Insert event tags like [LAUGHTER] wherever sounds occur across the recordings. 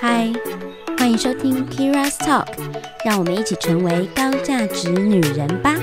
嗨，欢迎收听 Kira's Talk，让我们一起成为高价值女人吧。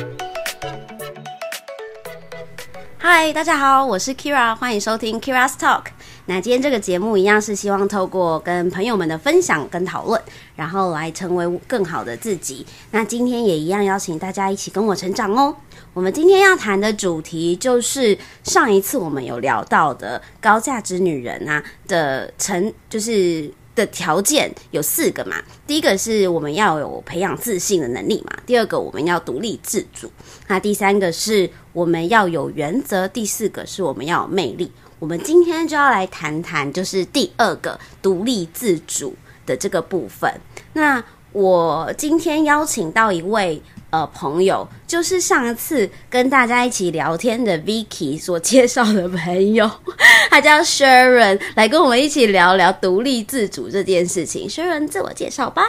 嗨，大家好，我是 Kira，欢迎收听 Kira's Talk。那今天这个节目一样是希望透过跟朋友们的分享跟讨论，然后来成为更好的自己。那今天也一样邀请大家一起跟我成长哦。我们今天要谈的主题就是上一次我们有聊到的高价值女人啊的成，就是的条件有四个嘛。第一个是我们要有培养自信的能力嘛，第二个我们要独立自主，那第三个是我们要有原则，第四个是我们要有魅力。我们今天就要来谈谈，就是第二个独立自主的这个部分。那我今天邀请到一位呃朋友，就是上次跟大家一起聊天的 Vicky 所介绍的朋友，[LAUGHS] 他叫 Sharon，来跟我们一起聊聊独立自主这件事情。Sharon，自我介绍吧。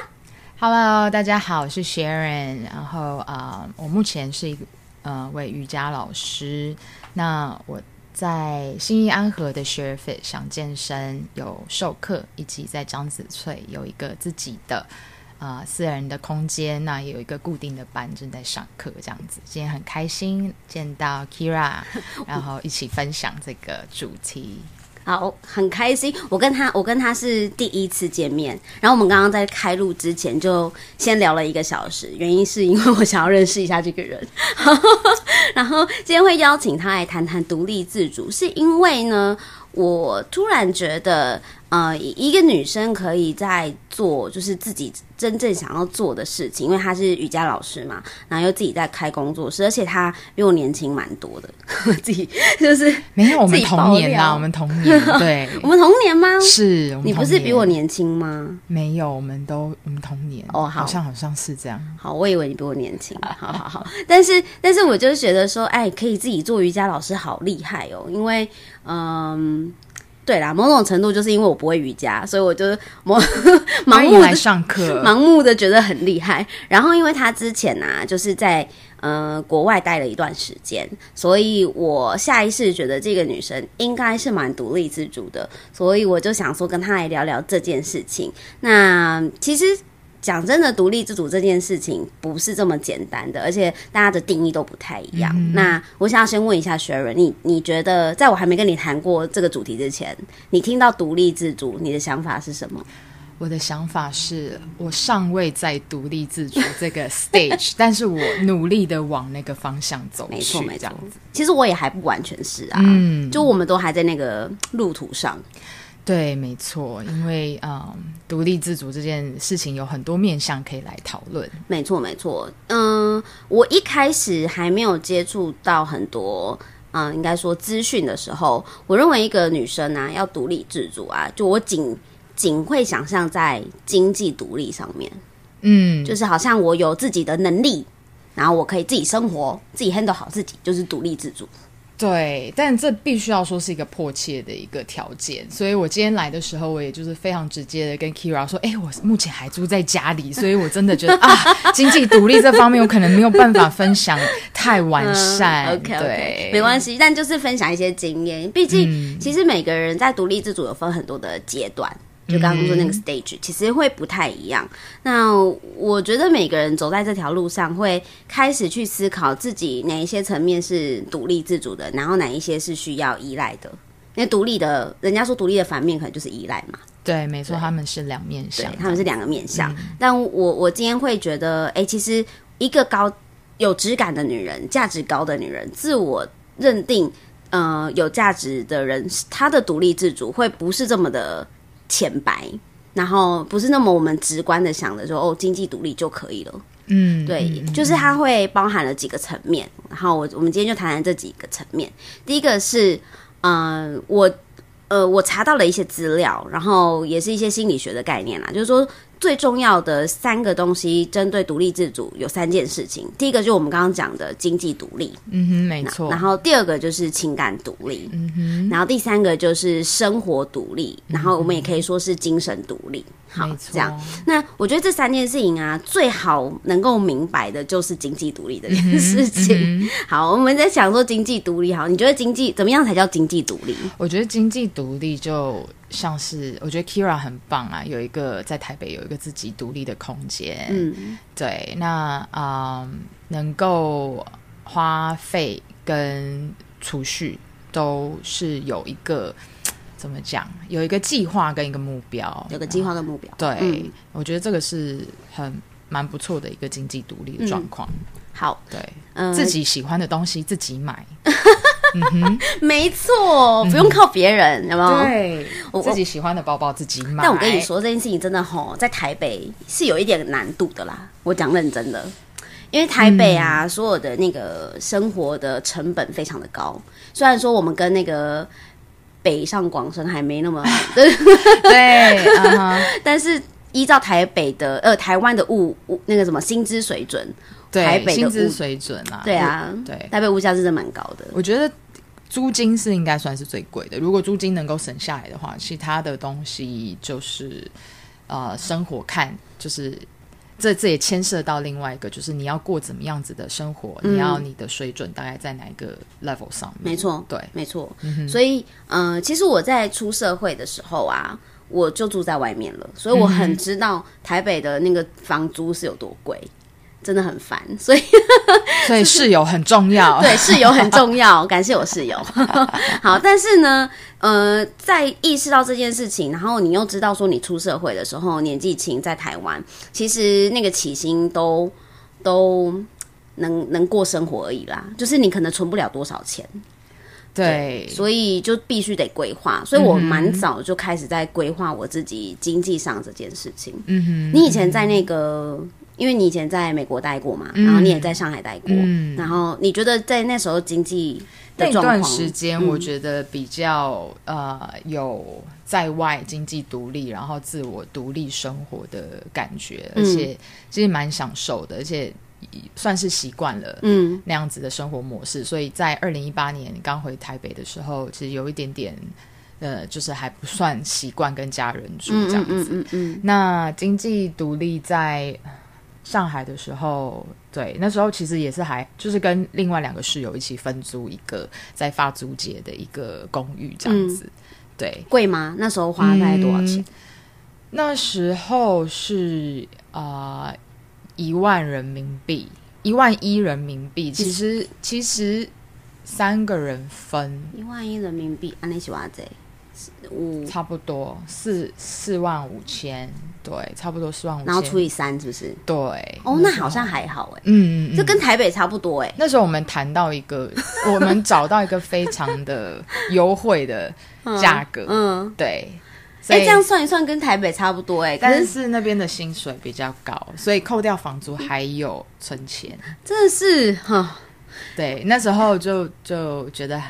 Hello，大家好，我是 Sharon。然后啊、我目前是一个呃位瑜伽老师。那我在新义安和的 Share Fit 想健身有授课，以及在张子翠有一个自己的呃私人的空间，那也有一个固定的班正在上课，这样子。今天很开心见到 Kira，然后一起分享这个主题。好，很开心。我跟他，我跟他是第一次见面。然后我们刚刚在开录之前就先聊了一个小时，原因是因为我想要认识一下这个人。[LAUGHS] 然后今天会邀请他来谈谈独立自主，是因为呢，我突然觉得，呃，一个女生可以在做就是自己真正想要做的事情，因为她是瑜伽老师嘛，然后又自己在开工作室，而且她比我年轻蛮多的，[LAUGHS] 自己就是没有，我们自己爆同年啦，我们同年，[LAUGHS] 对，我们同年吗？是，你不是比我年轻吗？没有，我们都我们同年哦好好像好像是这样。好，我以为你比我年轻。[LAUGHS] 好好好，但是但是我就觉得说，哎，可以自己做瑜伽老师，好厉害哦！因为嗯，对啦，某种程度就是因为我不会瑜伽，所以我就盲 [LAUGHS] 盲目的上课，[LAUGHS] 盲目的觉得很厉害。然后因为他之前啊，就是在呃国外待了一段时间，所以我下意识觉得这个女生应该是蛮独立自主的，所以我就想说跟她来聊聊这件事情。那其实。讲真的，独立自主这件事情不是这么简单的，而且大家的定义都不太一样。那我想要先问一下 Sharon，你你觉得在我还没跟你谈过这个主题之前，你听到独立自主，你的想法是什么？我的想法是我尚未在独立自主这个 stage，[LAUGHS] 但是我努力的往那个方向走没错，没错这样子。。其实我也还不完全是啊，嗯就我们都还在那个路途上。对，没错，因为嗯，独立自主这件事情有很多面向可以来讨论。没错，没错。嗯，我一开始还没有接触到很多。嗯，应该说资讯的时候，我认为一个女生啊要独立自主啊，就我仅仅会想象在经济独立上面，嗯，就是好像我有自己的能力，然后我可以自己生活，自己 handle 好自己，就是独立自主。对，但这必须要说是一个迫切的一个条件，所以我今天来的时候，我也就是非常直接的跟 Kira 说，哎，我目前还住在家里，所以我真的觉得啊，[LAUGHS] 经济独立这方面我可能没有办法分享太完善。OK 没关系，但就是分享一些经验。毕竟，嗯其实每个人在独立自主有分很多的阶段，就刚刚说那嗯个 stage，、其实会不太一样。那我觉得每个人走在这条路上，会开始去思考自己哪一些层面是独立自主的，然后哪一些是需要依赖的。因为独立的，人家说独立的反面可能就是依赖嘛。对，没错，他们是两面对相，，他们是两个面相。嗯但我我今天会觉得，哎、其实一个高有质感的女人，价值高的女人，自我认定呃有价值的人，她的独立自主会不是这么的浅白。然后不是那么我们直观的想的说哦，经济独立就可以了。嗯，对，嗯就是它会包含了几个层面。然后我我们今天就谈谈这几个层面。第一个是，嗯、我呃，我查到了一些资料，然后也是一些心理学的概念啦，就是说最重要的三个东西，针对独立自主有三件事情。第一个就是我们刚刚讲的经济独立，嗯哼，没错。然后第二个就是情感独立，嗯哼，然后第三个就是生活独立，然后我们也可以说是精神独立。好这样。那我觉得这三件事情啊，最好能够明白的就是经济独立这件嗯事情。好，我们在想说经济独立，好，你觉得经济怎么样才叫经济独立？我觉得经济独立就像是，我觉得 Kira 很棒啊，有一个在台北有一个自己独立的空间，嗯。对，那啊、嗯能够花费跟储蓄都是有一个怎么讲，有一个计划跟一个目标，有个计划跟目标。对，嗯。我觉得这个是很蛮不错的一个经济独立的状况。好，对，嗯、自己喜欢的东西自己买，[LAUGHS] [LAUGHS] [LAUGHS] 没错，不用靠别人，有没有？对，我自己喜欢的包包自己买。但我跟你，说，这件事情真的吼，在台北是有一点难度的啦。我讲认真的，因为台北啊，嗯所有的那个生活的成本非常的高。虽然说我们跟那个北上广深还没那么，[LAUGHS] [LAUGHS] 对，但是依照台北的呃台湾的物物那个什么薪资水准，台对，北薪资水准啊，对啊，对，台北物价是真的蛮高的。我觉得租金是应该算是最贵的。如果租金能够省下来的话，其他的东西就是呃生活看就是。这这也牵涉到另外一个，就是你要过怎么样子的生活，嗯你要你的水准大概在哪一个 level 上面？没错，对，没错。所以，嗯、其实我在出社会的时候啊，我就住在外面了，所以我很知道台北的那个房租是有多贵，真的很烦。所以，[LAUGHS] 所以室友很重要。[LAUGHS] 对室友很重要，[LAUGHS] 感谢我室友。好，但是呢，呃，在意识到这件事情，然后你又知道说你出社会的时候年纪轻，在台湾，其实那个起薪都都能能过生活而已啦，就是你可能存不了多少钱。对，所以就必须得规划，所以我蛮早就开始在规划我自己经济上这件事情。嗯哼，你以前在那个，因为你以前在美国待过嘛，然后你也在上海待过，嗯。然后你觉得在那时候经济的那段时间，嗯。我觉得比较、呃有在外经济独立，然后自我独立生活的感觉，而且其实蛮享受的，而且算是习惯了嗯。那样子的生活模式。所以在二零一八年刚回台北的时候，其实有一点点呃，就是还不算习惯跟家人住嗯这样子。嗯嗯嗯。那经济独立在上海的时候，对，那时候其实也是还就是跟另外两个室友一起分租一个在发租界的一个公寓这样子。对，贵吗？那时候花大概多少钱？嗯那时候是啊一万人民币，一万一人民币。其实其实三个人分一万一人民币，安尼是偌济？五，差不多四四万五千，对，差不多四万五千。然后除以三，是不是？对，哦，那好像还好哎，嗯，嗯嗯。这跟台北差不多哎。那时候我们谈到一个，[LAUGHS] 我们找到一个非常的优惠的价格，嗯，对，哎，以这样算一算跟台北差不多哎，但是那边的薪水比较高，所以扣掉房租还有存钱，真的是哈。对，那时候就就觉得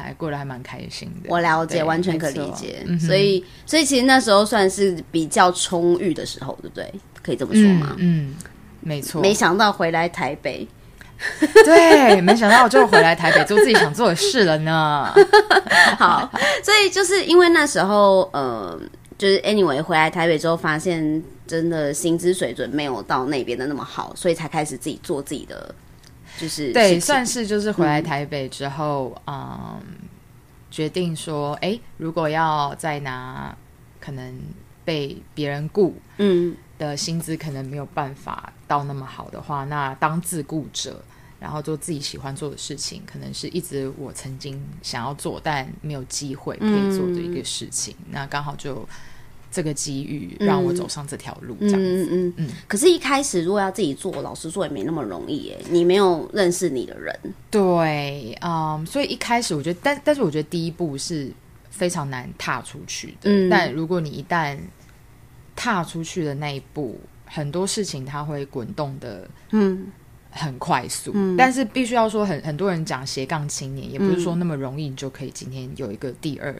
还过得还蛮开心的。我了解，完全可理解。嗯所以，所以其实那时候算是比较充裕的时候，对不对？可以这么说吗？嗯，嗯没错，没想到回来台北，[LAUGHS] 对，没想到我就回来台北做自己想做的事了呢。[LAUGHS] 好，所以就是因为那时候，呃，就是 anyway 回来台北之后，发现真的薪资水准没有到那边的那么好，所以才开始自己做自己的，就是对，算是就是回来台北之后，嗯，决定说，哎，如果要再拿可能被别人雇嗯。的薪资，可能没有办法到那么好的话，那当自雇者，然后做自己喜欢做的事情，可能是一直我曾经想要做但没有机会可以做的一个事情。那刚好就这个机遇让我走上这条路，这样子。嗯嗯嗯。可是，一开始如果要自己做，老实说也没那么容易耶。你没有认识你的人，对，嗯，所以一开始我觉得，但但是我觉得第一步是非常难踏出去的。嗯但如果你一旦踏出去的那一步，很多事情它会滚动的嗯很快速。但是必须要说很，很多人讲斜杠青年，也不是说那么容易，你就可以今天有一个第二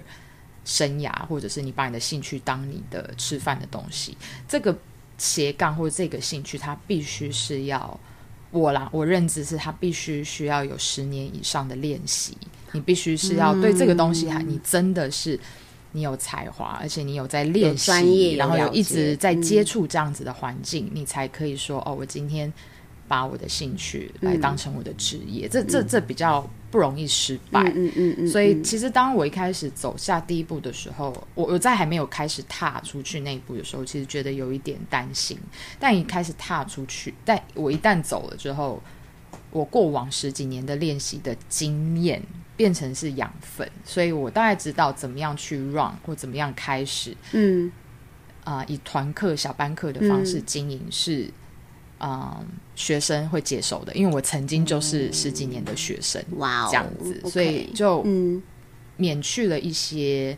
生涯，或者是你把你的兴趣当你的吃饭的东西。这个斜杠或者这个兴趣，它必须是要我啦，我认知是它必须需要有十年以上的练习，你必须是要对这个东西还你真的是你有才华，而且你有在练习，专业然后有一直在嗯接触这样子的环境，你才可以说哦，我今天把我的兴趣来当成我的职业。这这这比较不容易失败。嗯嗯嗯，所以，其实当我一开始走下第一步的时候，我我在还没有开始踏出去那一步的时候，其实觉得有一点担心。但一开始踏出去，但我一旦走了之后，我过往十几年的练习的经验变成是养分，所以我大概知道怎么样去 run 或怎么样开始嗯啊、以团课、小班课的方式经营是。啊、学生会接受的，因为我曾经就是十几年的学生，哇哦，这样子所以就嗯免去了一些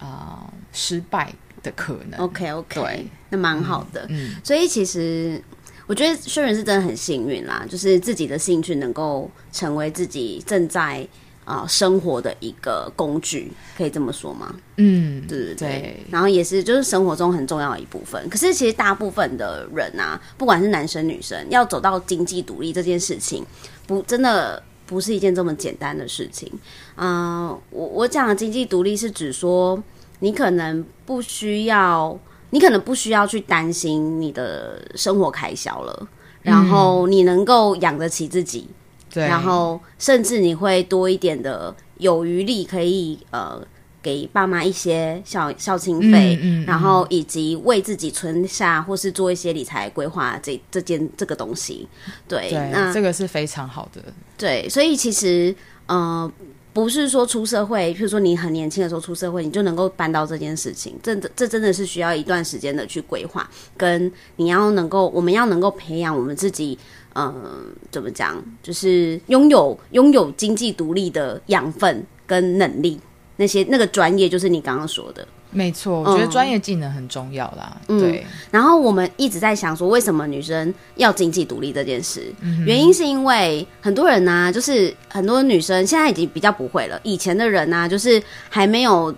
啊、失败的可能。，OK OK，对，那蛮好的。嗯，所以其实我觉得薛仁是真的很幸运啦，就是自己的兴趣能够成为自己正在啊、呃生活的一个工具，可以这么说吗？嗯，对对对。对然后也是就是生活中很重要的一部分。可是其实大部分的人啊，不管是男生女生，要走到经济独立这件事情，不真的。不是一件这么简单的事情，嗯、我我讲的经济独立是指说，你可能不需要，你可能不需要去担心你的生活开销了，然后你能够养得起自己，对，然后甚至你会多一点的有余力，可以呃给爸妈一些孝孝亲费，嗯嗯然后以及为自己存下或是做一些理财规划这这件这个东西。对，那对，这个是非常好的。对，所以其实呃。不是说出社会，譬如说你很年轻的时候出社会，你就能够办到这件事情。这这真的是需要一段时间的去规划，跟你要能够，我们要能够培养我们自己，嗯、怎么讲，就是拥有拥有经济独立的养分跟能力，那些那个专业，就是你刚刚说的。没错，我觉得嗯专业技能很重要啦。嗯对，然后我们一直在想说，为什么女生要经济独立这件事？原因是因为很多人呢、就是很多女生现在已经比较不会了。以前的人呢、就是还没有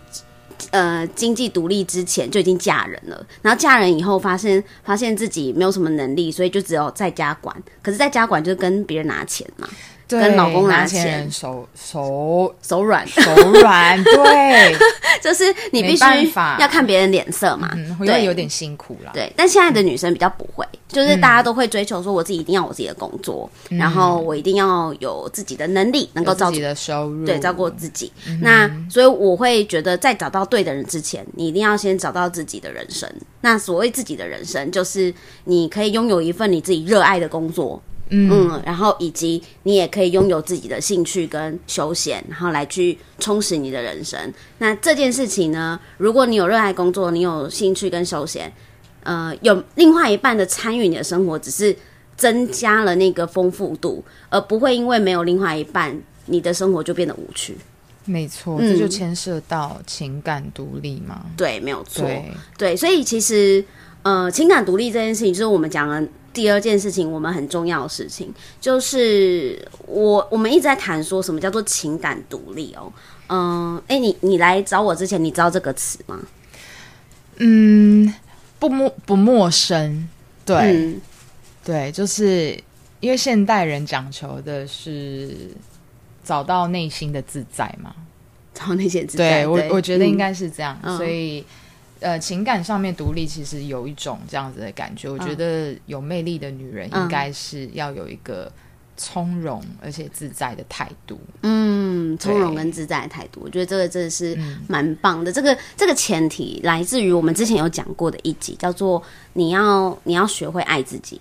呃经济独立之前就已经嫁人了，然后嫁人以后发现发现自己没有什么能力，所以就只有在家管。可是在家管就是跟别人拿钱嘛，跟老公拿拿钱手手手软，手软，[LAUGHS] 对，就是你必须要看别人脸色嘛，嗯，会对。有点辛苦啦。对，但现在的女生比较不会，就是大家都会追求说，我自己一定要我自己的工作，然后我一定要有自己的能力，能够照顾自己的收入，对照顾自己。那所以我会觉得，在找到对的人之前，你一定要先找到自己的人生。那所谓自己的人生，就是你可以拥有一份你自己热爱的工作。嗯，然后以及你也可以拥有自己的兴趣跟休闲，然后来去充实你的人生。那这件事情呢，如果你有热爱工作，你有兴趣跟休闲，呃，有另外一半的参与你的生活，只是增加了那个丰富度，而不会因为没有另外一半，你的生活就变得无趣。没错，嗯这就牵涉到情感独立嘛。对，没有错。对，对，所以其实呃，情感独立这件事情，就是我们讲的第二件事情，我们很重要的事情，就是我我们一直在谈说什么叫做情感独立哦。嗯，哎、你你来找我之前，你知道这个词吗？嗯，不陌不陌生，对、嗯，对，就是因为现代人讲求的是找到内心的自在嘛。找那些自在对我，我觉得应嗯该是这样，嗯所以。呃，情感上面独立其实有一种这样子的感觉。我觉得有魅力的女人嗯应该是要有一个从容而且自在的态度。嗯，从容跟自在的态度，我觉得这个真的是嗯蛮棒的。这个这个前提来自于我们之前有讲过的一集，叫做你要你要学会爱自己。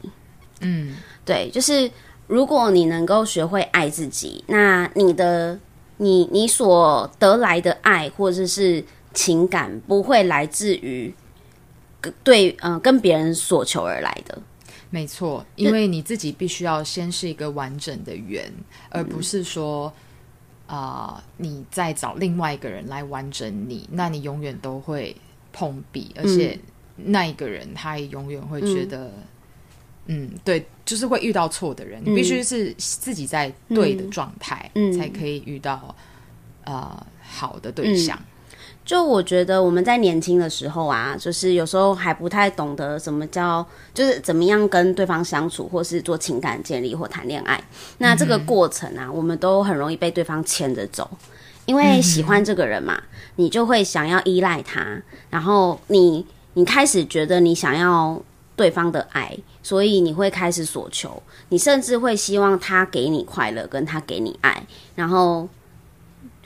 嗯，对，就是如果你能够学会爱自己，那你的你你所得来的爱或者是情感，不会来自于跟对呃跟别人所求而来的。没错，因为你自己必须要先是一个完整的圆，而不是说啊、你再找另外一个人来完整你，那你永远都会碰壁，而且那一个人他也永远会觉得，嗯对，就是会遇到错的人。你必须是自己在对的状态，嗯。才可以遇到呃好的对象。就我觉得我们在年轻的时候啊，就是有时候还不太懂得什么叫，就是怎么样跟对方相处，或是做情感建立或谈恋爱。那这个过程啊，我们都很容易被对方牵着走，因为喜欢这个人嘛，你就会想要依赖他，然后你你开始觉得你想要对方的爱，所以你会开始索求，你甚至会希望他给你快乐，跟他给你爱，然后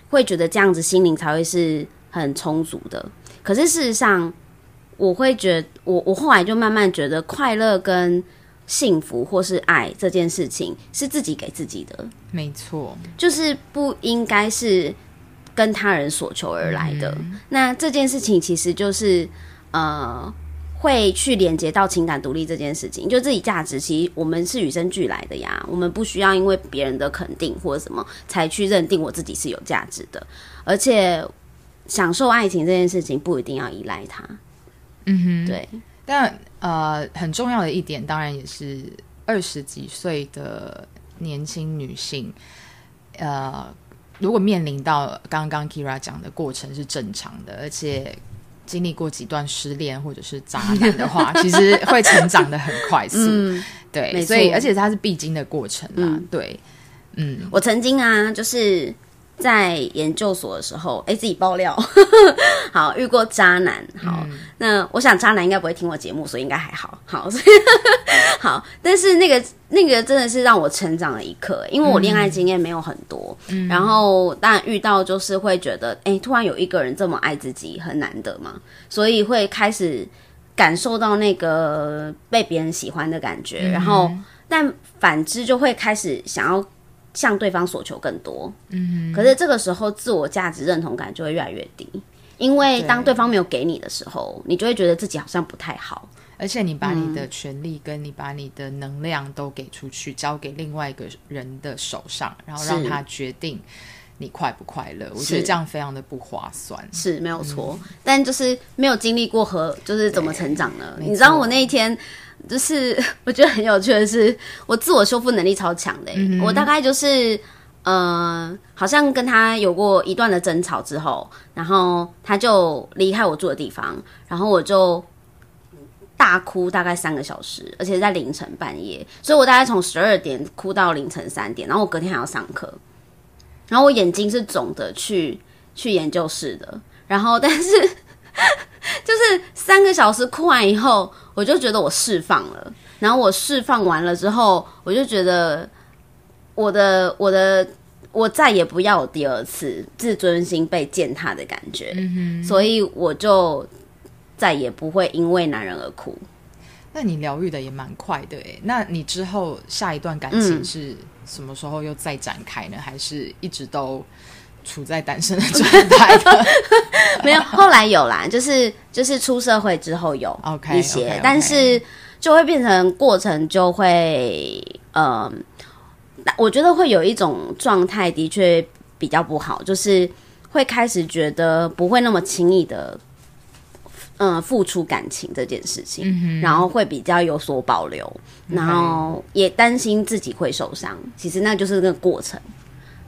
会觉得这样子心灵才会是很充足的。可是事实上，我会觉我我后来就慢慢觉得快乐跟幸福或是爱这件事情是自己给自己的，没错，就是不应该是跟他人所求而来的。那这件事情其实就是呃，会去连接到情感独立这件事情，就自己价值，其实我们是与生俱来的呀，我们不需要因为别人的肯定或者什么才去认定我自己是有价值的，而且享受爱情这件事情不一定要依赖他。嗯哼，对，但呃，很重要的一点，当然也是二十几岁的年轻女性，呃，如果面临到刚刚 Kira 讲的过程是正常的，而且经历过几段失恋或者是渣男的话，[LAUGHS] 其实会成长的很快速。嗯，对，没所以错而且它是必经的过程啊。嗯对，嗯，我曾经啊，就是在研究所的时候，哎、自己爆料，[LAUGHS] 好遇过渣男，好，那我想渣男应该不会听我节目，所以应该还好，好，所以好，但是那个那个真的是让我成长了一刻，因为我恋爱经验没有很多，然后当然遇到就是会觉得，哎、突然有一个人这么爱自己，很难得嘛，所以会开始感受到那个被别人喜欢的感觉，然后但反之就会开始想要向对方索求更多。嗯，可是这个时候自我价值认同感就会越来越低，因为当对方没有给你的时候，你就会觉得自己好像不太好。而且你把你的嗯权利跟你把你的能量都给出去，交给另外一个人的手上，然后让他决定你快不快乐。我觉得这样非常的不划算。是没有错，但就是没有经历过和就是怎么成长呢？你知道我那一天。就是 [LAUGHS] 我觉得很有趣的是，我自我修复能力超强的欸、我大概就是，呃，好像跟他有过一段的争吵之后，然后他就离开我住的地方，然后我就大哭大概三个小时，而且在凌晨半夜，所以我大概从十二点哭到凌晨三点，然后我隔天还要上课，然后我眼睛是肿的去去研究室的，然后但是 [LAUGHS] 就是三个小时哭完以后，我就觉得我释放了，然后我释放完了之后，我就觉得我的我的我再也不要有第二次自尊心被践踏的感觉，所以我就再也不会因为男人而哭。那你疗愈的也蛮快的诶。那你之后下一段感情嗯是什么时候又再展开呢？还是一直都处在单身的状态的？[LAUGHS] 没有，后来有啦，就是就是出社会之后有 OK，一些但是就会变成过程就会，嗯、我觉得会有一种状态的确比较不好，就是会开始觉得不会那么轻易的。嗯，付出感情这件事情，然后会比较有所保留，然后也担心自己会受伤。其实那就是那个过程，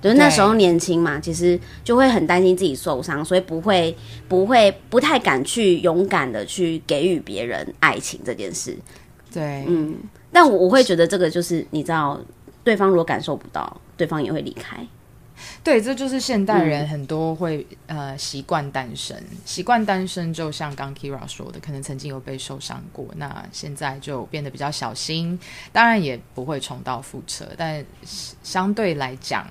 就是那时候年轻嘛，其实就会很担心自己受伤，所以不会不会不太敢去勇敢的去给予别人爱情这件事。对，嗯，但我我会觉得这个就是你知道，对方如果感受不到，对方也会离开。对，这就是现代嗯人很多会、呃习惯单身，习惯单身，就像刚 Kira 说的，可能曾经有被受伤过，那现在就变得比较小心，当然也不会重蹈覆辙，但相对来讲，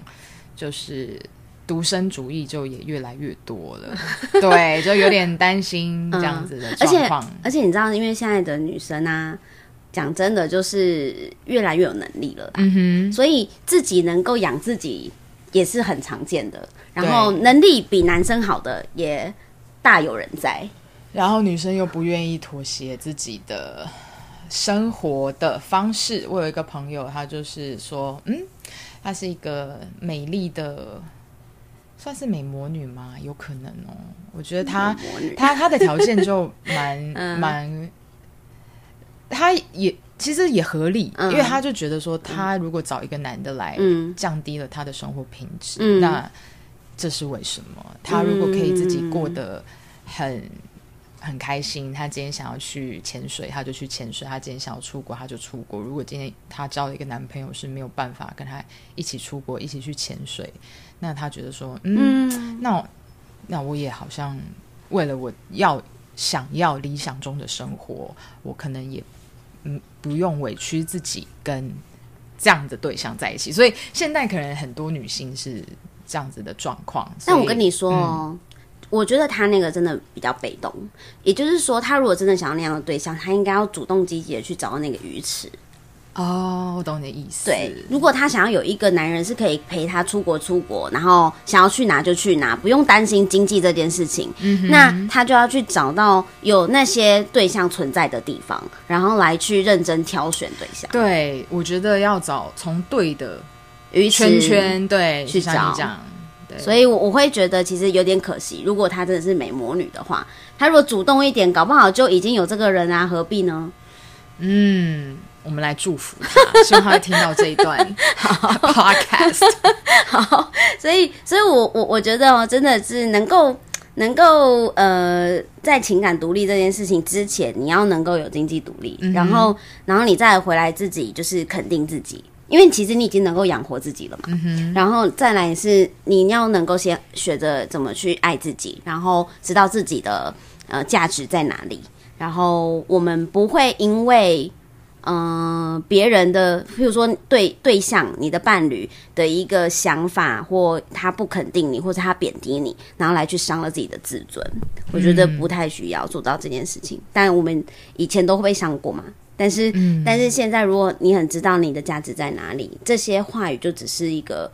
就是独身主义就也越来越多了，对，就有点担心这样子的嗯而且状况。而且你知道，因为现在的女生啊，讲真的就是越来越有能力了嗯哼所以自己能够养自己也是很常见的。然后能力比男生好的也大有人在。然后女生又不愿意妥协自己的生活的方式。我有一个朋友，他就是说，嗯，她是一个美丽的，算是美魔女吗？有可能哦。我觉得她她她的条件就 [LAUGHS] 蛮嗯蛮，她也其实也合理，嗯因为她就觉得说，她如果找一个男的来，嗯降低了她的生活品质，嗯那这是为什么？她如果可以自己过得很很开心，他今天想要去潜水，他就去潜水；他今天想要出国，他就出国。如果今天他交了一个男朋友是没有办法跟他一起出国、一起去潜水，那他觉得说，嗯，那我那我也好像为了我要想要理想中的生活，我可能也嗯不用委屈自己跟这样的对象在一起。所以现在可能很多女性是这样子的状况。但我跟你说哦，我觉得他那个真的比较被动，也就是说，他如果真的想要那样的对象，他应该要主动积极的去找到那个鱼池。哦，我懂你的意思。对，如果他想要有一个男人是可以陪他出国出国，然后想要去哪就去哪，不用担心经济这件事情，那他就要去找到有那些对象存在的地方，然后来去认真挑选对象。对，我觉得要找从对的鱼圈圈对去找所以我我会觉得其实有点可惜，如果她真的是美魔女的话，她如果主动一点，搞不好就已经有这个人啊，何必呢？嗯，我们来祝福他，希望他会听到这一段 [LAUGHS] podcast。好，所以所以我我我觉得哦，真的是能够能够呃，在情感独立这件事情之前，你要能够有经济独立，然后然后你再回来自己就是肯定自己。因为其实你已经能够养活自己了嘛，然后再来是你要能够先学着怎么去爱自己，然后知道自己的呃价值在哪里，然后我们不会因为嗯、呃别人的，譬如说对对象、你的伴侣的一个想法，或他不肯定你，或者他贬低你，然后来去伤了自己的自尊。我觉得不太需要做到这件事情。但我们以前都会被伤过嘛，但是、但是现在，如果你很知道你的价值在哪里，这些话语就只是一个，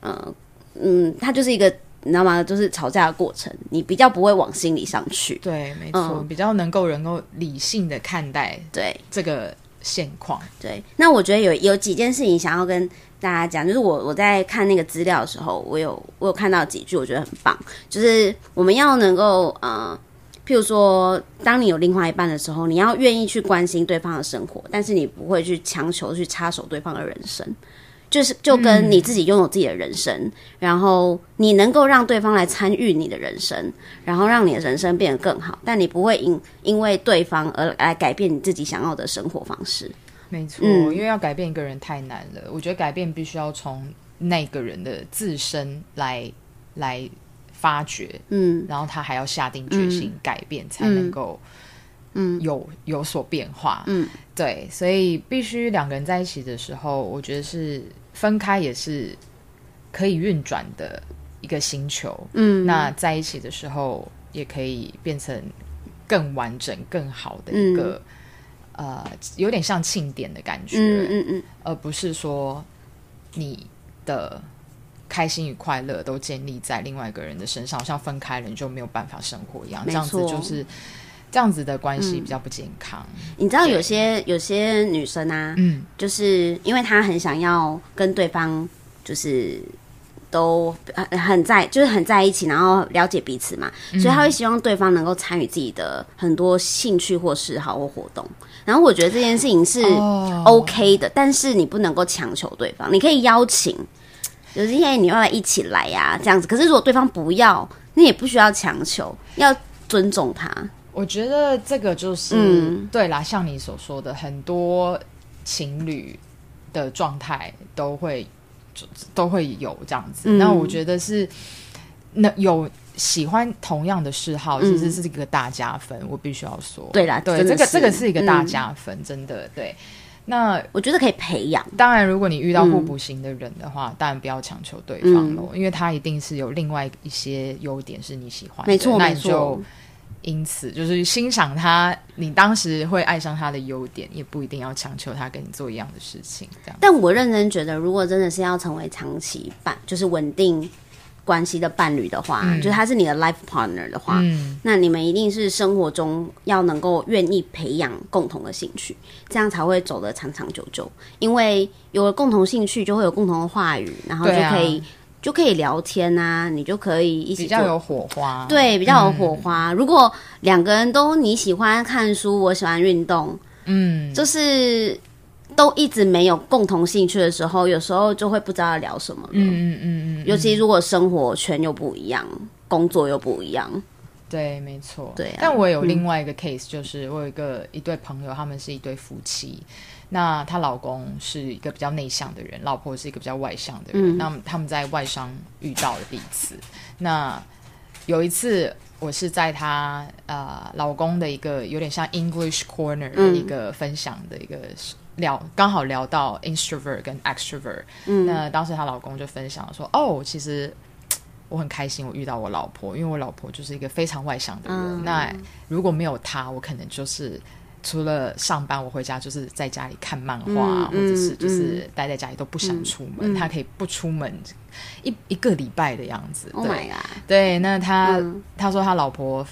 呃，嗯，它就是一个。你知道吗？就是吵架的过程，你比较不会往心里上去。对，没错，比较能够能够理性的看待对，这个现况。对，那我觉得有有几件事情想要跟大家讲，就是我我在看那个资料的时候，我有我有看到几句，我觉得很棒，就是我们要能够呃，譬如说，当你有另外一半的时候，你要愿意去关心对方的生活，但是你不会去强求去插手对方的人生。就是就跟你自己拥有自己的人生，然后你能够让对方来参与你的人生，然后让你的人生变得更好，但你不会因因为对方而来改变你自己想要的生活方式。没错，嗯因为要改变一个人太难了。我觉得改变必须要从那个人的自身来来发掘，嗯，然后他还要下定决心改变，才能够嗯有有所变化。嗯，对，所以必须两个人在一起的时候，我觉得是分开也是可以运转的一个星球。嗯，那在一起的时候，也可以变成更完整、更好的一个、呃，有点像庆典的感觉。嗯嗯嗯，而不是说你的开心与快乐都建立在另外一个人的身上，好像分开了你就没有办法生活一样，这样子就是这样子的关系比较不健康。你知道有些有些女生啊，嗯，就是因为她很想要跟对方就是都很很在，就是很在一起，然后了解彼此嘛，所以她会希望对方能够参与自己的很多兴趣或嗜好或活动。然后我觉得这件事情是哦。OK 的，但是你不能够强求对方，你可以邀请，就是因为你要来一起来呀、这样子。可是如果对方不要，你也不需要强求，要尊重他。我觉得这个就是、嗯对啦，像你所说的，很多情侣的状态都会都会有这样子。嗯那我觉得是那有喜欢同样的嗜好，其实是一个大加分。我必须要说，嗯对啦对这个这个是一个大嗯加分，真的对。那我觉得可以培养。当然，如果你遇到嗯互补型的人的话，当然不要强求对方咯，因为他一定是有另外一些优点是你喜欢的，没错那你就因此就是欣赏他，你当时会爱上他的优点，也不一定要强求他跟你做一样的事情，这样。但我认真觉得，如果真的是要成为长期伴，就是稳定关系的伴侣的话，嗯。就是他是你的 life partner 的话，嗯，那你们一定是生活中要能够愿意培养共同的兴趣，这样才会走得长长久久。因为有了共同兴趣，就会有共同的话语，然后就可以、就可以聊天啊，你就可以一起做比较有火花，对，比较有火花。如果两个人都你喜欢看书，我喜欢运动，嗯，就是都一直没有共同兴趣的时候，有时候就会不知道要聊什么了。嗯嗯嗯嗯，尤其如果生活圈又不一样，工作又不一样，对，没错。对啊但我有另外一个 case，就是我有一个一对朋友，他们是一对夫妻。那她老公是一个比较内向的人，老婆是一个比较外向的人。嗯那他们在外商遇到了彼此。那有一次，我是在她呃老公的一个有点像 English Corner 的嗯一个分享的一个聊，刚好聊到 introvert 跟 extrovert。嗯那当时她老公就分享说：“哦，其实我很开心，我遇到我老婆，因为我老婆就是一个非常外向的人。嗯那如果没有她，我可能就是除了上班，我回家就是在家里看漫画，嗯或者是嗯就是待在家里都不想出门。嗯她可以不出门一一个礼拜的样子。，Oh 对对，那他、嗯他说她老婆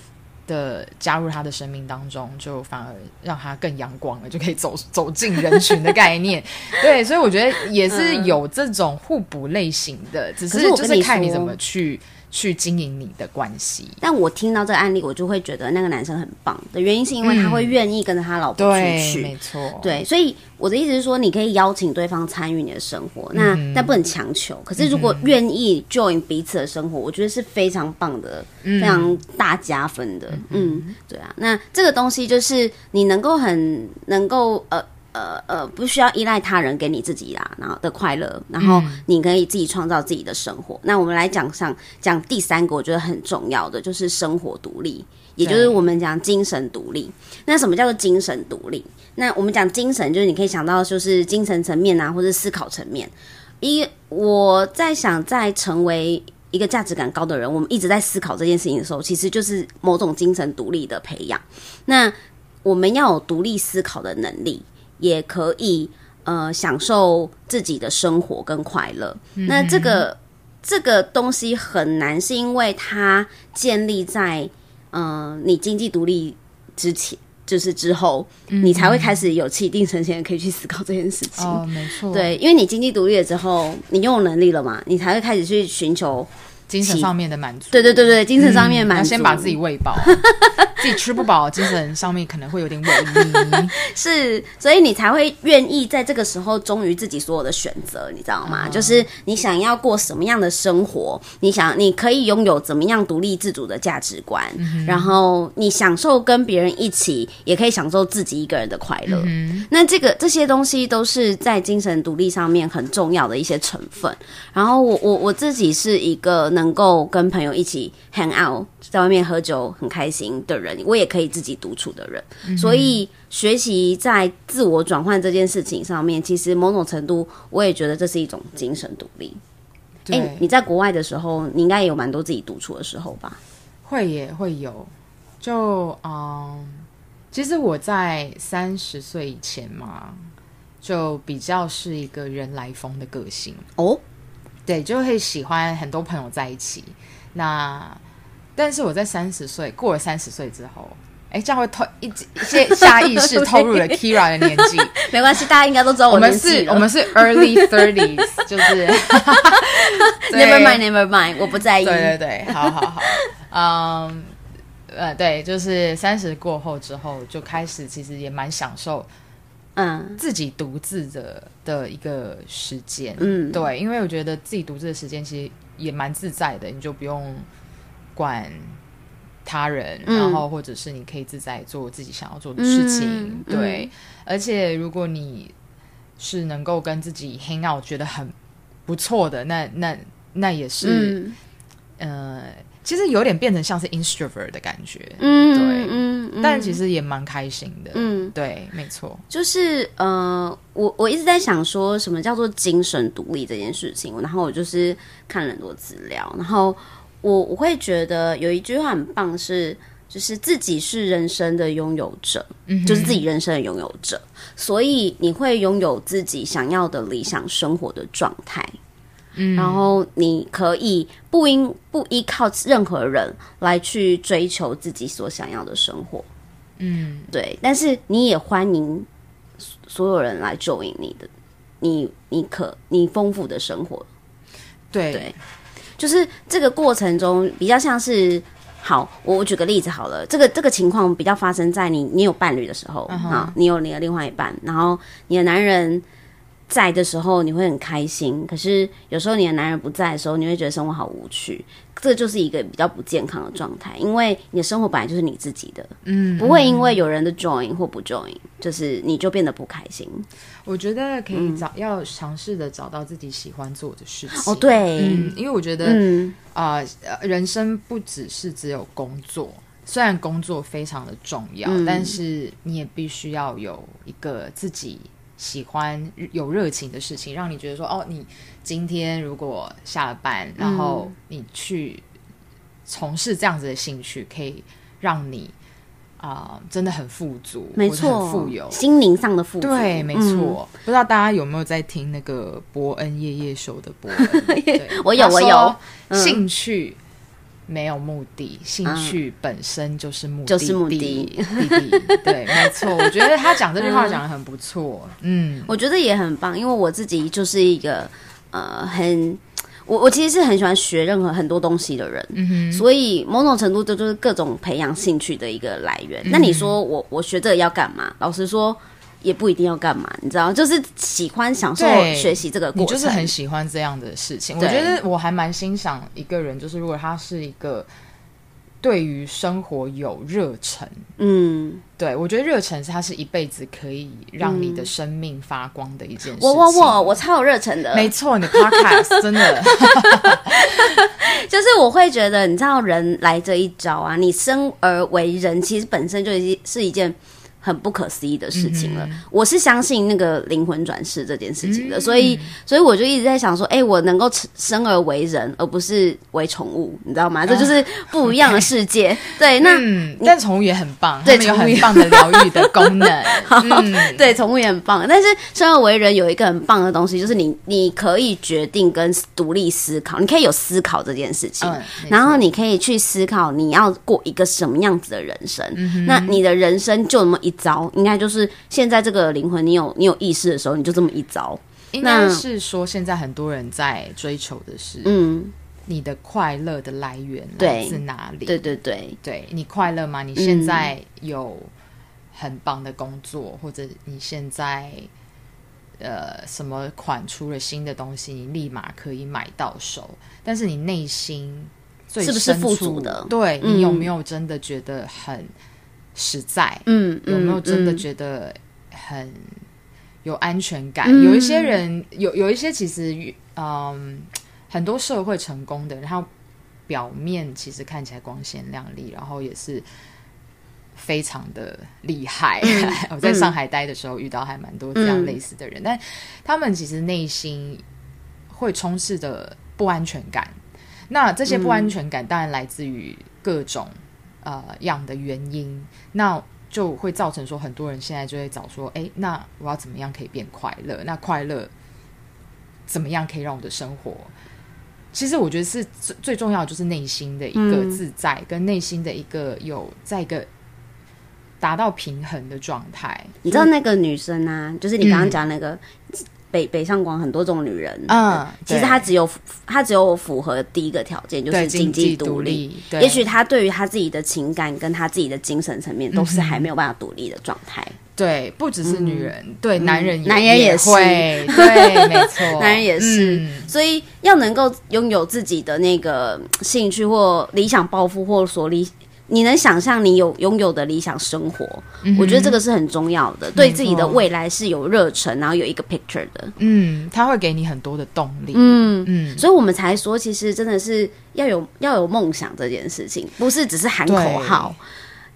的加入他的生命当中，就反而让他更阳光了，就可以走 [LAUGHS] 走进人群的概念。[LAUGHS] 对，所以我觉得也是有这种互补类型的，只是就是看你怎么去去经营你的关系。但我听到这个案例，我就会觉得那个男生很棒的原因，是因为他会愿意跟着他老婆出对，去。没错，对，所以我的意思是说，你可以邀请对方参与你的生活，那、嗯但不能强求。可是如果愿意 join 彼此的生活，我觉得是非常棒的，嗯非常大加分的。嗯，对啊。那这个东西就是你能够很能够呃。呃呃，不需要依赖他人给你自己啦，然后的快乐，然后你可以自己创造自己的生活。那我们来讲上讲第三个，我觉得很重要的就是生活独立，也就是我们讲精神独立。那什么叫做精神独立？那我们讲精神，就是你可以想到就是精神层面啊，或者思考层面。一我在想，在成为一个价值感高的人，我们一直在思考这件事情的时候，其实就是某种精神独立的培养。那我们要有独立思考的能力，也可以呃享受自己的生活跟快乐。那这个这个东西很难，是因为它建立在呃你经济独立之前。就是之后，你才会开始有气定神闲，可以去思考这件事情。哦，没错，，对，因为你经济独立了之后，你拥有能力了嘛，你才会开始去寻求，精神上面的满足，对对对对，精神上面满足。嗯要先把自己喂饱，[LAUGHS] 自己吃不饱，精神上面可能会有点萎靡。[LAUGHS] 是，所以你才会愿意在这个时候忠于自己所有的选择，你知道吗？就是你想要过什么样的生活，你想你可以拥有怎么样独立自主的价值观，然后你享受跟别人一起，也可以享受自己一个人的快乐。那这个这些东西都是在精神独立上面很重要的一些成分。然后我我我自己是一个能够跟朋友一起 hang out，在外面喝酒很开心的人，我也可以自己独处的人。所以学习在自我转换这件事情上面，其实某种程度我也觉得这是一种精神独立。哎、对，你在国外的时候，你应该也有蛮多自己独处的时候吧？会也会有，就嗯，其实我在三十岁以前嘛，就比较是一个人来疯的个性，哦，对，就会喜欢很多朋友在一起。那但是我在三十岁过了三十岁之后，哎，这样会透一一些下意识 [LAUGHS] 透入了 Kira 的年纪。[LAUGHS] 没关系，大家应该都知道我们年纪了是我们是 early thirties，[LAUGHS] 就是 never mind，never mind，我不在意。对对对，好好好，嗯，呃，对，就是三十过后之后，就开始其实也蛮享受嗯自己独自的的一个时间，嗯，对，因为我觉得自己独自的时间其实也蛮自在的，你就不用管他人，嗯。然后或者是你可以自在做自己想要做的事情，嗯。对，而且如果你是能够跟自己 hang out，觉得很不错的，那那那也是。嗯。呃，其实有点变成像是 introvert 的感觉，嗯对。嗯嗯。但其实也蛮开心的，嗯，对，没错，就是呃，我我一直在想说什么叫做精神独立这件事情，然后我就是看了很多资料，然后我我会觉得有一句话很棒是。就是自己是人生的拥有者，嗯就是自己人生的拥有者，所以你会拥有自己想要的理想生活的状态。嗯。然后你可以不因不依靠任何人来去追求自己所想要的生活，嗯，对。但是你也欢迎所所有人来 join 你的，你你可你丰富的生活，对，对。就是这个过程中比较像是。好，我我举个例子好了，这个这个情况比较发生在你你有伴侣的时候啊、你有你的另外一半，然后你的男人在的时候你会很开心，可是有时候你的男人不在的时候，你会觉得生活好无趣。这就是一个比较不健康的状态，因为你的生活本来就是你自己的，嗯，不会因为有人的 join 或不 join，就是你就变得不开心。我觉得可以找，要尝试的找到自己喜欢做的事情。哦，对，嗯，因为我觉得，嗯，啊、呃，人生不只是只有工作，虽然工作非常的重要，嗯。但是你也必须要有一个自己喜欢、有热情的事情，让你觉得说，哦，你今天如果下了班，然后你去从事这样子的兴趣，可以让你啊、真的很富足，没错，很富有。心灵上的富足，对，没嗯错。不知道大家有没有在听那个伯恩夜夜秀的伯恩？[LAUGHS] 对我有我有兴趣没有目的，兴趣本身就是目的，就是目的。对，[LAUGHS] 没错。我觉得他讲这句话讲的很不错。嗯，我觉得也很棒，因为我自己就是一个呃很。我我其实是很喜欢学任何很多东西的人，嗯所以某种程度这就是各种培养兴趣的一个来源。那你说我我学这个要干嘛？老实说，也不一定要干嘛，你知道，就是喜欢享受学习这个过程。你就是很喜欢这样的事情。我觉得我还蛮欣赏一个人，就是如果他是一个对于生活有热忱。嗯，对，我觉得热忱是他是一辈子可以让你的生命发光的一件事情。我我我我超有热忱的，没错，你的 podcast [LAUGHS] 真的，[LAUGHS] 就是我会觉得，你知道人来这一招啊，你生而为人，其实本身就已经是一件很不可思议的事情了。我是相信那个灵魂转世这件事情的，所以所以我就一直在想说，哎、我能够生而为人，而不是为宠物，你知道吗？这就是不一样的世界。[LAUGHS] 对，那。嗯，但宠物也很棒，对它们有很棒的疗愈的功能。[LAUGHS] 嗯，对，宠物也很棒，但是生而为人有一个很棒的东西，就是你你可以决定跟独立思考，你可以有思考这件事情，嗯然后你可以去思考你要过一个什么样子的人生。嗯那你的人生就那么一遭，应该就是现在这个灵魂，你有你有意识的时候，你就这么一招。应该是说现在很多人在追求的是，嗯，你的快乐的来源来自哪里？对对对，对你快乐吗？你现在有很棒的工作，或者你现在呃什么款出了新的东西，你立马可以买到手，但是你内心最是不是富足的对嗯你有没有真的觉得很实在？嗯，有没有真的嗯觉得很有安全感？嗯有一些人有有一些其实嗯很多社会成功的人，他表面其实看起来光鲜亮丽，然后也是非常的厉害。[LAUGHS] 我在上海待的时候遇到还蛮多这样嗯类似的人，但他们其实内心会充斥着不安全感。那这些不安全感当然来自于各种呃样的原因，那就会造成说很多人现在就会找说，哎，那我要怎么样可以变快乐？那快乐怎么样可以让我的生活？其实我觉得是最最重要的，就是内心的一个嗯自在，跟内心的一个有在一个达到平衡的状态。你知道那个女生啊，就是你刚刚讲那个。北北上广很多这种女人，嗯其实她只有她只有符合第一个条件，就是经济独独立。，对。也许她对于她自己的情感跟她自己的精神层面都是还没有办法独立的状态。对，不只是女人，对男人也嗯男人也也是。会，对，没错，[LAUGHS] 男人也是。嗯。所以要能够拥有自己的那个嗯兴趣或理想抱负，或所理，你能想象你有拥有的理想生活，我觉得这个是很重要的，对自己的未来是有热忱，然后有一个 picture 的。嗯，他会给你很多的动力，嗯，嗯，所以我们才说，其实真的是要有要有梦想这件事情，不是只是喊口号。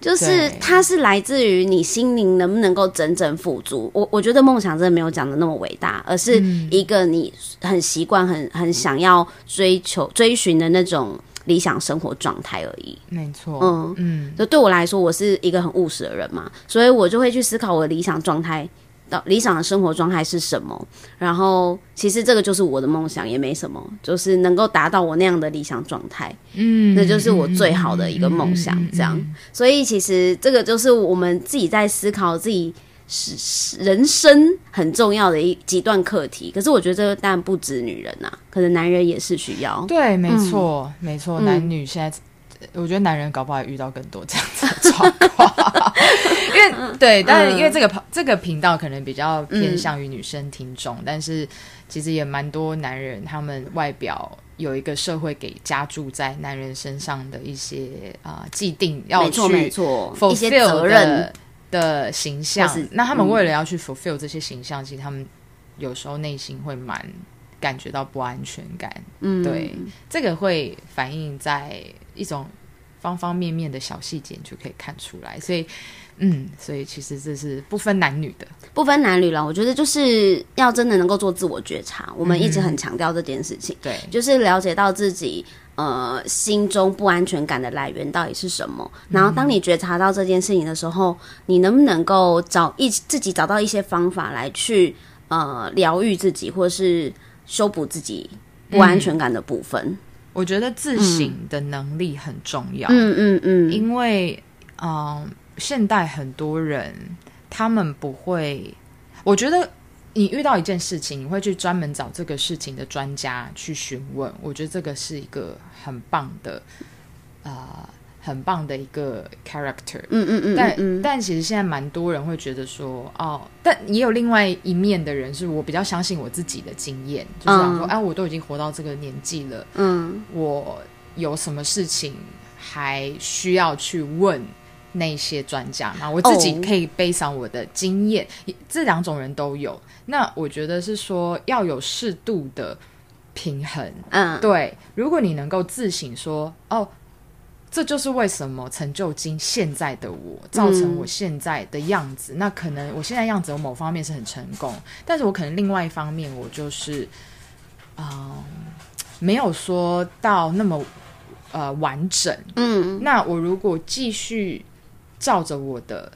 就是它是来自于你心灵能不能够真正富足。我我觉得梦想真的没有讲的那么伟大，而是一个你很习惯、很很想要追求、追寻的那种理想生活状态而已。没错，嗯嗯就对我来说，我是一个很务实的人嘛，所以我就会去思考我的理想状态。到理想的生活状态是什么？然后其实这个就是我的梦想，也没什么，就是能够达到我那样的理想状态。嗯，那就是我最好的一个梦想这样所以其实这个就是我们自己在思考自己是是人生很重要的一几段课题。可是我觉得这个当然不止女人呐、可能男人也是需要。对，没错，没错，嗯男女现在。我觉得男人搞不好还遇到更多这样子的状夸夸，[LAUGHS] 因为对，但是因为这个这个频道可能比较偏向于女生听众，但是其实也蛮多男人，他们外表有一个社会给加注在男人身上的一些啊既定要没错去没错，一些 fulfill 责任的的形象，那他们嗯为了要去 fulfill 这些形象，其实他们有时候内心会蛮感觉到不安全感。嗯，对，这个会反映在一种方方面面的小细节，就可以看出来。所以，嗯，所以其实这是不分男女的。不分男女了，我觉得就是要真的能够做自我觉察，我们一直很强调这件事情，对，就是了解到自己。呃，心中不安全感的来源到底是什么？然后，当你觉察到这件事情的时候，你能不能够找一自己找到一些方法来去呃疗愈自己，或是修补自己不安全感的部分？我觉得自省的能力很重要。嗯嗯嗯，因为，嗯、现代很多人他们不会，我觉得你遇到一件事情，你会去专门找这个事情的专家去询问。我觉得这个是一个很棒的，呃，很棒的一个 character。嗯嗯嗯，但、嗯但其实现在蛮多人会觉得说，哦，但也有另外一面的人，是我比较相信我自己的经验，就是想说，嗯哎、我都已经活到这个年纪了，嗯我有什么事情还需要去问那些专家嘛？我自己哦可以背上我的经验，这两种人都有。那我觉得是说要有适度的平衡。嗯，对，如果你能够自省说，哦，这就是为什么成就今现在的我，造成我现在的样子。那可能我现在样子有某方面是很成功，但是我可能另外一方面我就是，嗯、没有说到那么呃完整。嗯那我如果继续照着我的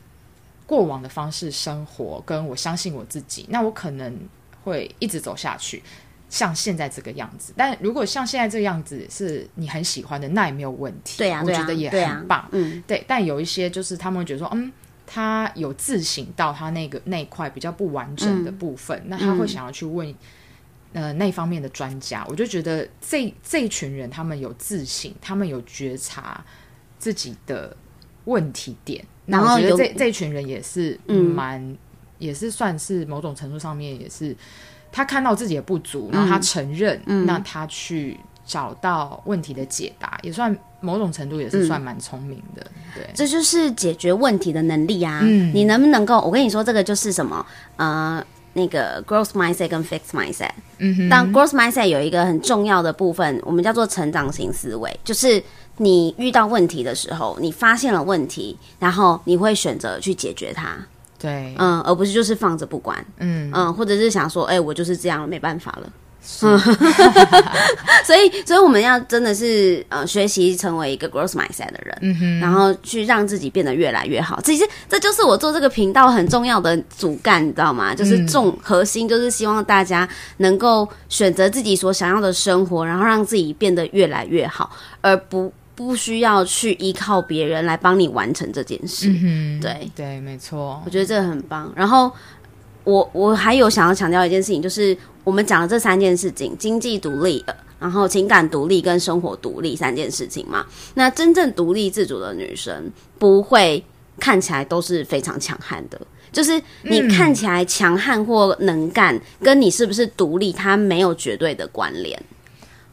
过往的方式生活，跟我相信我自己，那我可能会一直走下去，像现在这个样子。但如果像现在这个样子是你很喜欢的，那也没有问题。对呀、对呀、我觉得也很棒。嗯对，但有一些就是他们会觉得说，嗯，他有自省到他那个那一块比较不完整的嗯部分，那他会想要去问。呃，那方面的专家，我就觉得这这一群人，他们有自省，他们有觉察自己的问题点，然后有我觉得这这一群人也是嗯蛮，也是算是某种程度上面也是他看到自己的不足，然后他承认，嗯那他去找到问题的解答，也算某种程度也是算蛮聪明的，对。这就是解决问题的能力啊！嗯你能不能够？我跟你说，这个就是什么？呃，那个 growth mindset 跟 fixed mindset。嗯哼，但 growth mindset 有一个很重要的部分，我们叫做成长型思维，就是你遇到问题的时候，你发现了问题，然后你会选择去解决它，对，嗯，而不是就是放着不管，嗯，嗯，或者是想说，哎、我就是这样了，没办法了。嗯，[LAUGHS] 所以，所以我们要真的是呃，学习成为一个 growth mindset 的人，嗯哼，然后去让自己变得越来越好。其实这就是我做这个频道很重要的主干，你知道吗？就是重核心，就是希望大家能够选择自己所想要的生活，然后让自己变得越来越好，而不不需要去依靠别人来帮你完成这件事。嗯，对对，没错我，觉得这个很棒。然后我我还有想要强调一件事情，就是我们讲的这三件事情：经济独立、呃然后情感独立跟生活独立三件事情嘛。那真正独立自主的女生不会看起来都是非常强悍的。就是你看起来强悍或能干，跟你是不是独立，它没有绝对的关联。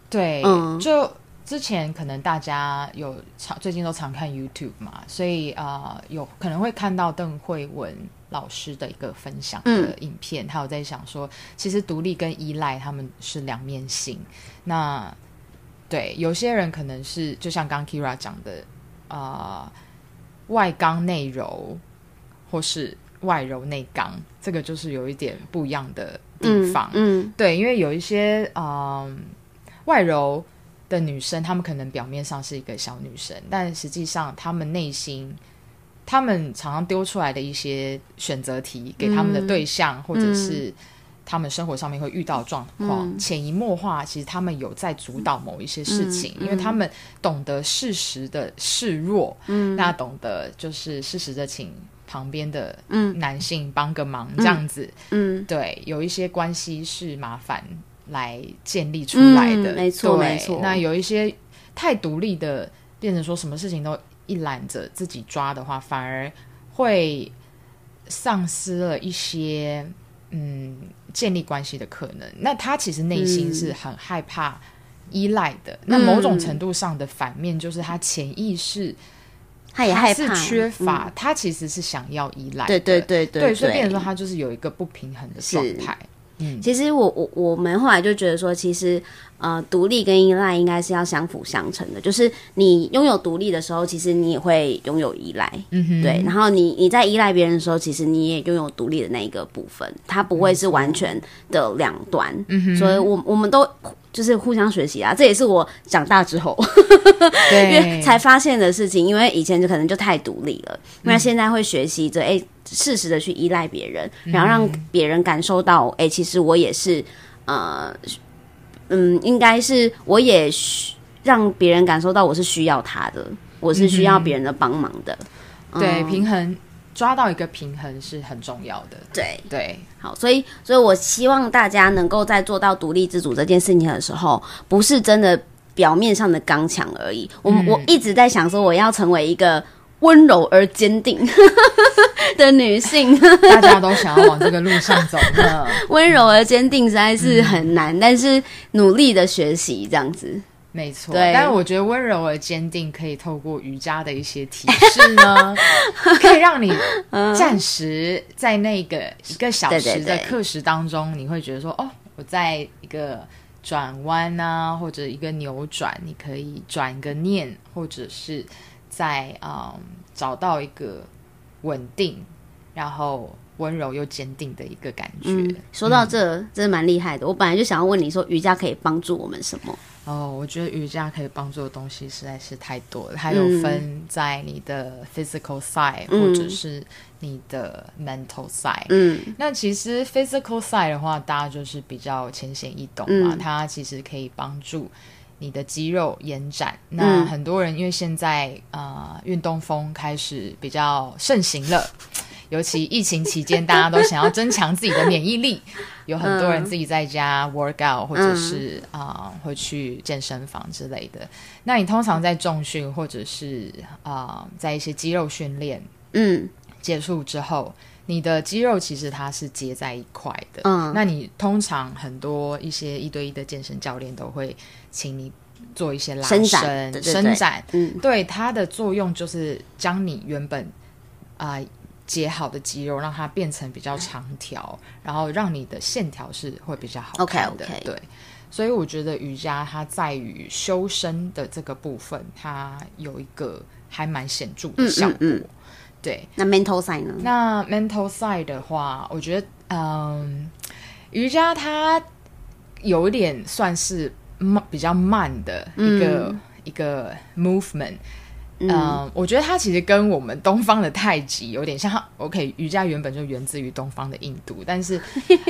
对，嗯就之前可能大家有常最近都常看 YouTube 嘛，所以呃有可能会看到邓慧文老师的一个分享的影片，他有在想说，其实独立跟依赖他们是两面性。那对有些人可能是就像刚 Kira 讲的，呃，外刚内柔，或是外柔内刚，这个就是有一点不一样的地方。嗯对，因为有一些嗯外柔的女生，她们可能表面上是一个小女生，但实际上她们内心，她们常常丢出来的一些选择题给他们的对象，或者是他们生活上面会遇到状况，潜移默化，其实他们有在主导某一些事情，因为他们懂得适时的示弱，嗯，那懂得就是适时的请旁边的男性帮个忙，这样子，嗯，对，有一些关系是麻烦来建立出来的，嗯没错没错那有一些太独立的，变成说什么事情都一揽着自己抓的话，反而会丧失了一些嗯建立关系的可能。那他其实内心是很害怕依赖的。那某种程度上的反面就是他潜意识。他也害怕缺乏，他其实是想要依赖，对对对对，所以变成说他就是有一个不平衡的状态。嗯，其实我我我们后来就觉得说，其实呃，独立跟依赖应该是要相辅相成的。就是你拥有独立的时候，其实你也会拥有依赖，嗯哼，对。然后你你在依赖别人的时候，其实你也拥有独立的那一个部分，它不会是完全的两端。嗯哼，所以我我们都。就是互相学习啊，这也是我长大之后。对。[LAUGHS] 才发现的事情。因为以前就可能就太独立了，那现在会学习着哎，适时的去依赖别人，然后让别人感受到哎，其实我也是呃嗯，应该是我也让别人感受到我是需要他的，我是需要别人的帮忙的，对平衡。抓到一个平衡是很重要的。对对，好，所以所以我希望大家能够在做到独立自主这件事情的时候，不是真的表面上的刚强而已。我我一直在想说，我要成为一个温柔而坚定 [LAUGHS] 的女性。[LAUGHS] 大家都想要往这个路上走呢。[LAUGHS] 温柔而坚定实在是很难，但是努力的学习这样子。没错，但是我觉得温柔而坚定可以透过瑜伽的一些提示呢，[LAUGHS] 可以让你暂时在那个一个小时的课时当中，你会觉得说，哦，我在一个转弯啊，或者一个扭转，你可以转一个念，或者是在嗯找到一个稳定，然后温柔又坚定的一个感觉。说到这，真的蛮厉害的。我本来就想要问你说，瑜伽可以帮助我们什么？哦，我觉得瑜伽可以帮助的东西实在是太多了。它有分在你的 physical side，或者是你的 mental side。嗯，那其实 physical side 的话，大家就是比较浅显易懂嘛。它其实可以帮助你的肌肉延展。那很多人因为现在呃运动风开始比较盛行了。尤其疫情期间，大家都想要增强自己的免疫力，[LAUGHS] 有很多人自己在家 work out，或者是啊会去健身房之类的。那你通常在重训，或者是啊在一些肌肉训练，嗯，结束之后，你的肌肉其实它是结在一块的。嗯，那你通常很多一些一对一的健身教练都会请你做一些拉伸、伸展。嗯，对，它的作用就是将你原本啊。结好的肌肉，让它变成比较长条，然后让你的线条是会比较好看的。对，所以我觉得瑜伽它在于修身的这个部分，它有一个还蛮显著的效果。对，那 mental side 呢？那 mental side 的话，我觉得，嗯，瑜伽它有点算是慢，比较慢的一个一个 movement。嗯，我觉得它其实跟我们东方的太极有点像。OK，瑜伽原本就源自于东方的印度，但是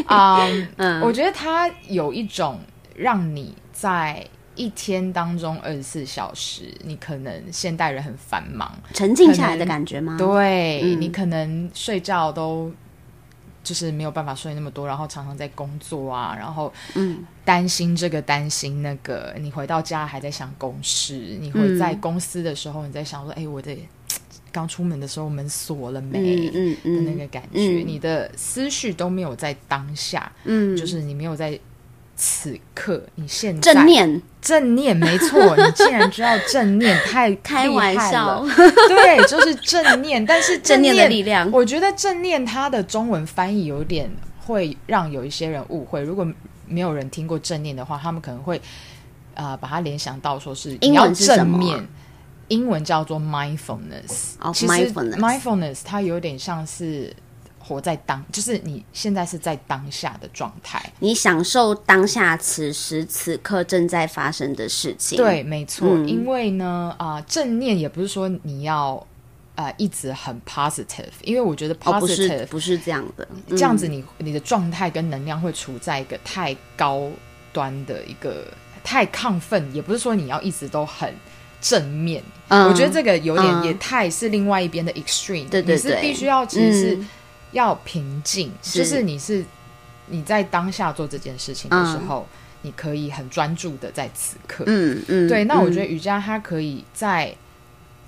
啊，[LAUGHS] 我觉得它有一种让你在一天当中二十四小时，你可能现代人很繁忙，沉静下来的感觉吗？对你可能睡觉都。就是没有办法睡那么多，然后常常在工作啊，然后嗯，担心这个担心那个，你回到家还在想公事，你会在公司的时候你在想说，哎，我的刚出门的时候门锁了没？嗯嗯的那个感觉，你的思绪都没有在当下，嗯，就是你没有在。此刻，你现在正念，正念，没错，[LAUGHS] 你竟然知道正念，太开玩笑，对，就是正念。[LAUGHS] 但是正念的力量，我觉得正念它的中文翻译有点会让有一些人误会。如果没有人听过正念的话，他们可能会啊把它联想到说是英文正面，英文叫做 mindfulness。其实 mindfulness 它有点像是。活在当，就是你现在是在当下的状态，你享受当下此时此刻正在发生的事情。对，没错。因为呢，啊，正念也不是说你要啊一直很 positive，因为我觉得 positive 不是这样的，这样子你你的状态跟能量会处在一个太高端的一个太亢奋，也不是说你要一直都很正面。我觉得这个有点也太是另外一边的 extreme，对对对，你是必须要其实是。要平静，就是你是你在当下做这件事情的时候，你可以很专注的在此刻。嗯嗯，对。那我觉得瑜伽它可以在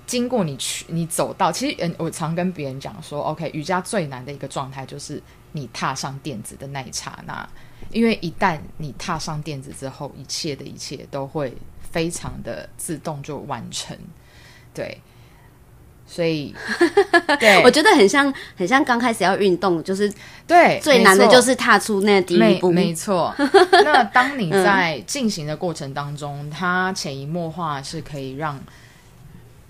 经过你去你走到，其实嗯，我常跟别人讲说，OK，瑜伽最难的一个状态就是你踏上垫子的那一刹那，因为一旦你踏上垫子之后，一切的一切都会非常的自动就完成，对。所以，[LAUGHS] 对我觉得很像，很像刚开始要运动，就是对最难的就是踏出那第一没步。没错。[LAUGHS] 那当你在进行的过程当中，它潜移默化是可以让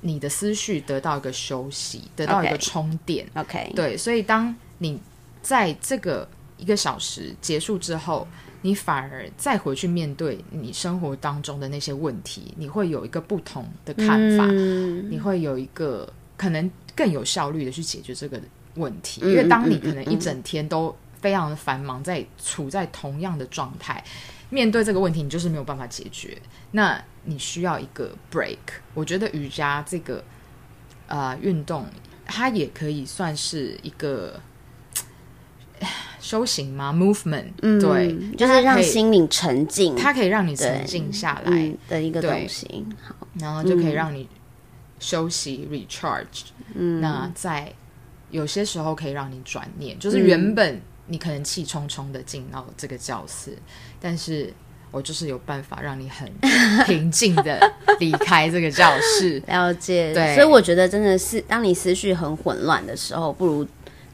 你的思绪得到一个休息，得到一个充电。OK，对，所以当你在这个一个小时结束之后，你反而再回去面对你生活当中的那些问题，你会有一个不同的看法，嗯你会有一个可能更有效率的去解决这个问题。嗯因为当你可能一整天都非常的繁忙，在处在同样的状态，面对这个问题，你就是没有办法解决。那你需要一个 break。我觉得瑜伽这个呃运动，它也可以算是一个 [SIGHS] 修行吗？movement，、嗯对，就是让心灵沉静，它可以让你沉静下来，嗯的一个东西。好，然后就可以嗯让你休息、recharge。嗯，那在有些时候可以让你转念，就是嗯原本你可能气冲冲的进到这个教室，但是我就是有办法让你很平静的离开这个教室。[LAUGHS] 了解。对所以我觉得真的是，当你思绪很混乱的时候，不如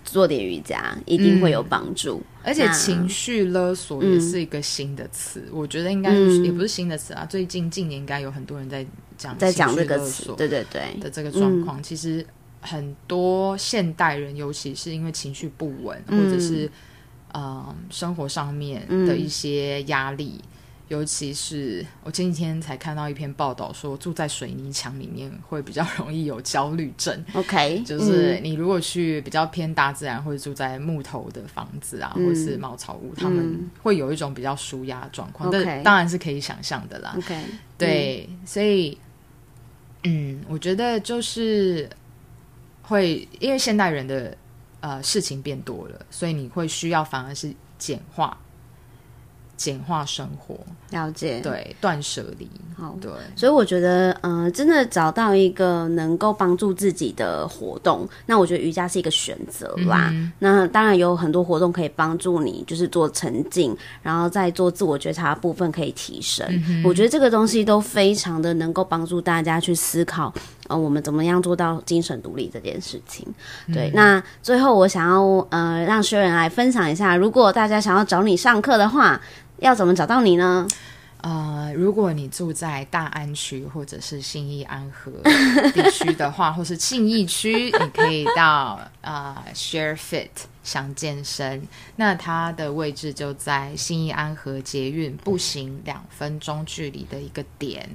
做点瑜伽，一定会有帮助。而且情绪勒索也是一个新的词，我觉得应该、嗯也不是新的词啊。最近近年应该有很多人在讲在讲这个词，对对对，的这个状况，其实很多现代人，尤其是因为情绪不稳，嗯或者是呃生活上面的一些压力，尤其是我前几天才看到一篇报道说，住在水泥墙里面会比较 [LAUGHS] 容易有焦虑症。OK，[LAUGHS] 就是嗯你如果去比较偏大自然，或者住在木头的房子啊，嗯或者是茅草屋，他们会有一种比较舒压的状况。OK 这当然是可以想象的啦。OK，对，所以，嗯，我觉得就是会因为现代人的呃事情变多了，所以你会需要反而是简化、简化生活，了解。对，断舍离，好，对，所以我觉得，呃，真的找到一个能够帮助自己的活动，那我觉得瑜伽是一个选择啦。嗯那当然有很多活动可以帮助你，就是做沉浸，然后再做自我觉察的部分可以提升。嗯我觉得这个东西都非常的能够帮助大家去思考，呃，我们怎么样做到精神独立这件事情。嗯对，那最后我想要呃让薛仁来分享一下，如果大家想要找你上课的话，要怎么找到你呢？呃，如果你住在大安区或者是信义安和地区的话，或是信义区，你可以到呃 [LAUGHS] Share Fit 想健身，那它的位置就在信义安和捷运步行两分钟距离的一个点。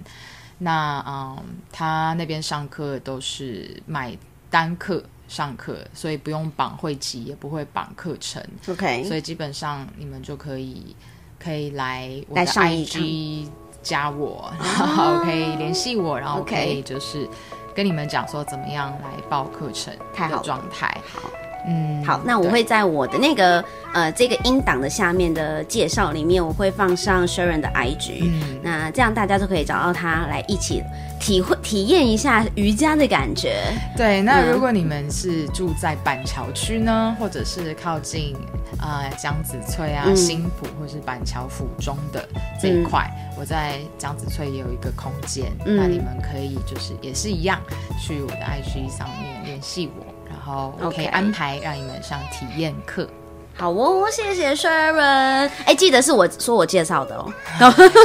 那嗯，他那边上课都是买单课上课，所以不用绑会籍，也不会绑课程。OK，所以基本上你们就可以可以来我的 IG 加我，然后可以联系我，然后可以就是跟你们讲说怎么样来报课程的状态。好。嗯，好，那我会在我的那个呃这个音档的下面的介绍里面，我会放上 Sharon 的 IG，、嗯。那这样大家就可以找到他来一起体会体验一下瑜伽的感觉。对，那嗯如果你们是住在板桥区呢，或者是靠近呃江子翠啊、嗯。新浦或是板桥府中的这一块，我在江子翠也有一个空间，嗯。那你们可以就是也是一样去我的 IG 上面联系我，然后我可以 OK 安排让你们上体验课。好哦，谢谢 Sharon。哎，记得是我说我介绍的哦。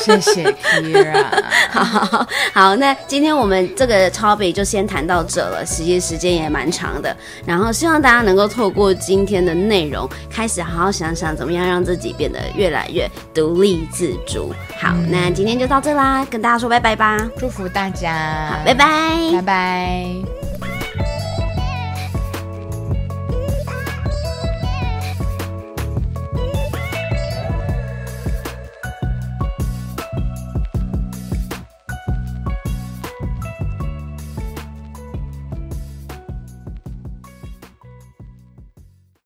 谢谢 Kira，[LAUGHS] 好好，那今天我们这个 topic 就先谈到这了，实际时间也蛮长的。然后希望大家能够透过今天的内容，开始好好想想怎么样让自己变得越来越独立自主。好，那今天就到这啦，跟大家说拜拜吧。祝福大家，好，拜拜拜拜。